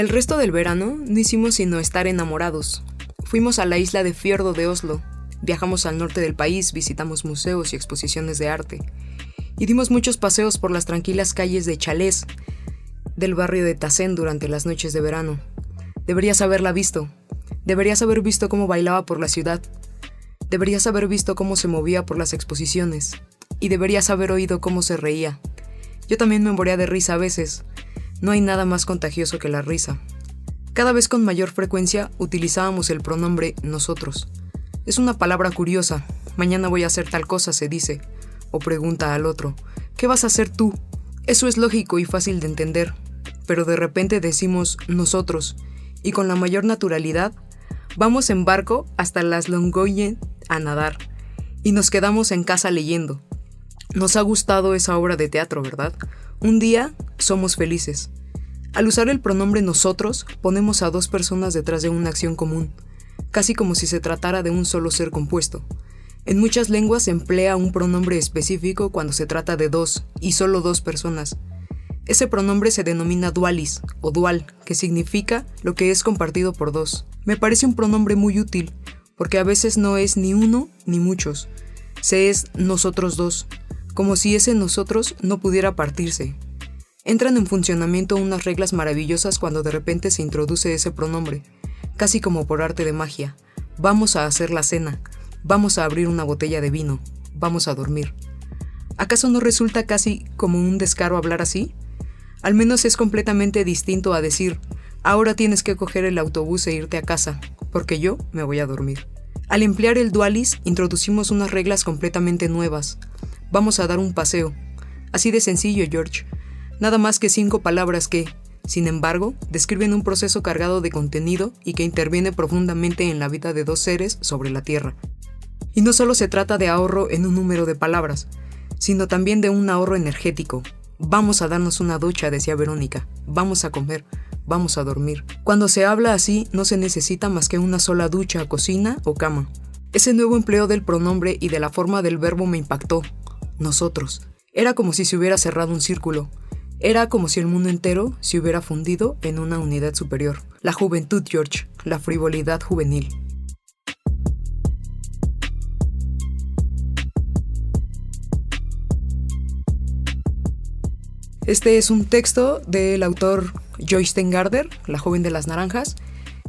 El resto del verano no hicimos sino estar enamorados. Fuimos a la isla de Fierdo de Oslo, viajamos al norte del país, visitamos museos y exposiciones de arte, y dimos muchos paseos por las tranquilas calles de Chalés, del barrio de Tassén durante las noches de verano. Deberías haberla visto. Deberías haber visto cómo bailaba por la ciudad. Deberías haber visto cómo se movía por las exposiciones. Y deberías haber oído cómo se reía. Yo también me moría de risa a veces. No hay nada más contagioso que la risa. Cada vez con mayor frecuencia utilizábamos el pronombre nosotros. Es una palabra curiosa. Mañana voy a hacer tal cosa, se dice. O pregunta al otro, ¿qué vas a hacer tú? Eso es lógico y fácil de entender, pero de repente decimos nosotros, y con la mayor naturalidad, vamos en barco hasta las Longoyen a nadar, y nos quedamos en casa leyendo. Nos ha gustado esa obra de teatro, ¿verdad? Un día somos felices. Al usar el pronombre nosotros, ponemos a dos personas detrás de una acción común, casi como si se tratara de un solo ser compuesto. En muchas lenguas se emplea un pronombre específico cuando se trata de dos y solo dos personas, ese pronombre se denomina dualis o dual, que significa lo que es compartido por dos. Me parece un pronombre muy útil, porque a veces no es ni uno ni muchos, se es nosotros dos, como si ese nosotros no pudiera partirse. Entran en funcionamiento unas reglas maravillosas cuando de repente se introduce ese pronombre, casi como por arte de magia. Vamos a hacer la cena, vamos a abrir una botella de vino, vamos a dormir. ¿Acaso no resulta casi como un descaro hablar así? Al menos es completamente distinto a decir, ahora tienes que coger el autobús e irte a casa, porque yo me voy a dormir. Al emplear el dualis, introducimos unas reglas completamente nuevas. Vamos a dar un paseo. Así de sencillo, George. Nada más que cinco palabras que, sin embargo, describen un proceso cargado de contenido y que interviene profundamente en la vida de dos seres sobre la Tierra. Y no solo se trata de ahorro en un número de palabras, sino también de un ahorro energético, Vamos a darnos una ducha, decía Verónica. Vamos a comer. Vamos a dormir. Cuando se habla así, no se necesita más que una sola ducha, cocina o cama. Ese nuevo empleo del pronombre y de la forma del verbo me impactó. Nosotros. Era como si se hubiera cerrado un círculo. Era como si el mundo entero se hubiera fundido en una unidad superior. La juventud, George. La frivolidad juvenil. Este es un texto del autor Joyce Tengarder, La joven de las naranjas.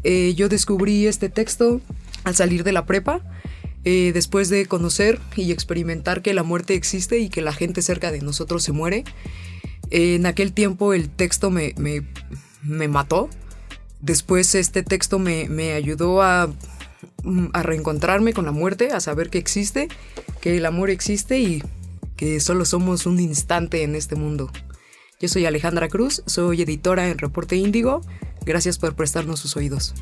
Eh, yo descubrí este texto al salir de la prepa, eh, después de conocer y experimentar que la muerte existe y que la gente cerca de nosotros se muere. en aquel tiempo el texto me, mató. Después este texto me, me ayudó a, a reencontrarme con la muerte, a saber que existe, que el amor existe y que solo somos un instante en este mundo. Yo soy Alejandra Cruz, soy editora en Reporte Índigo. Gracias por prestarnos sus oídos.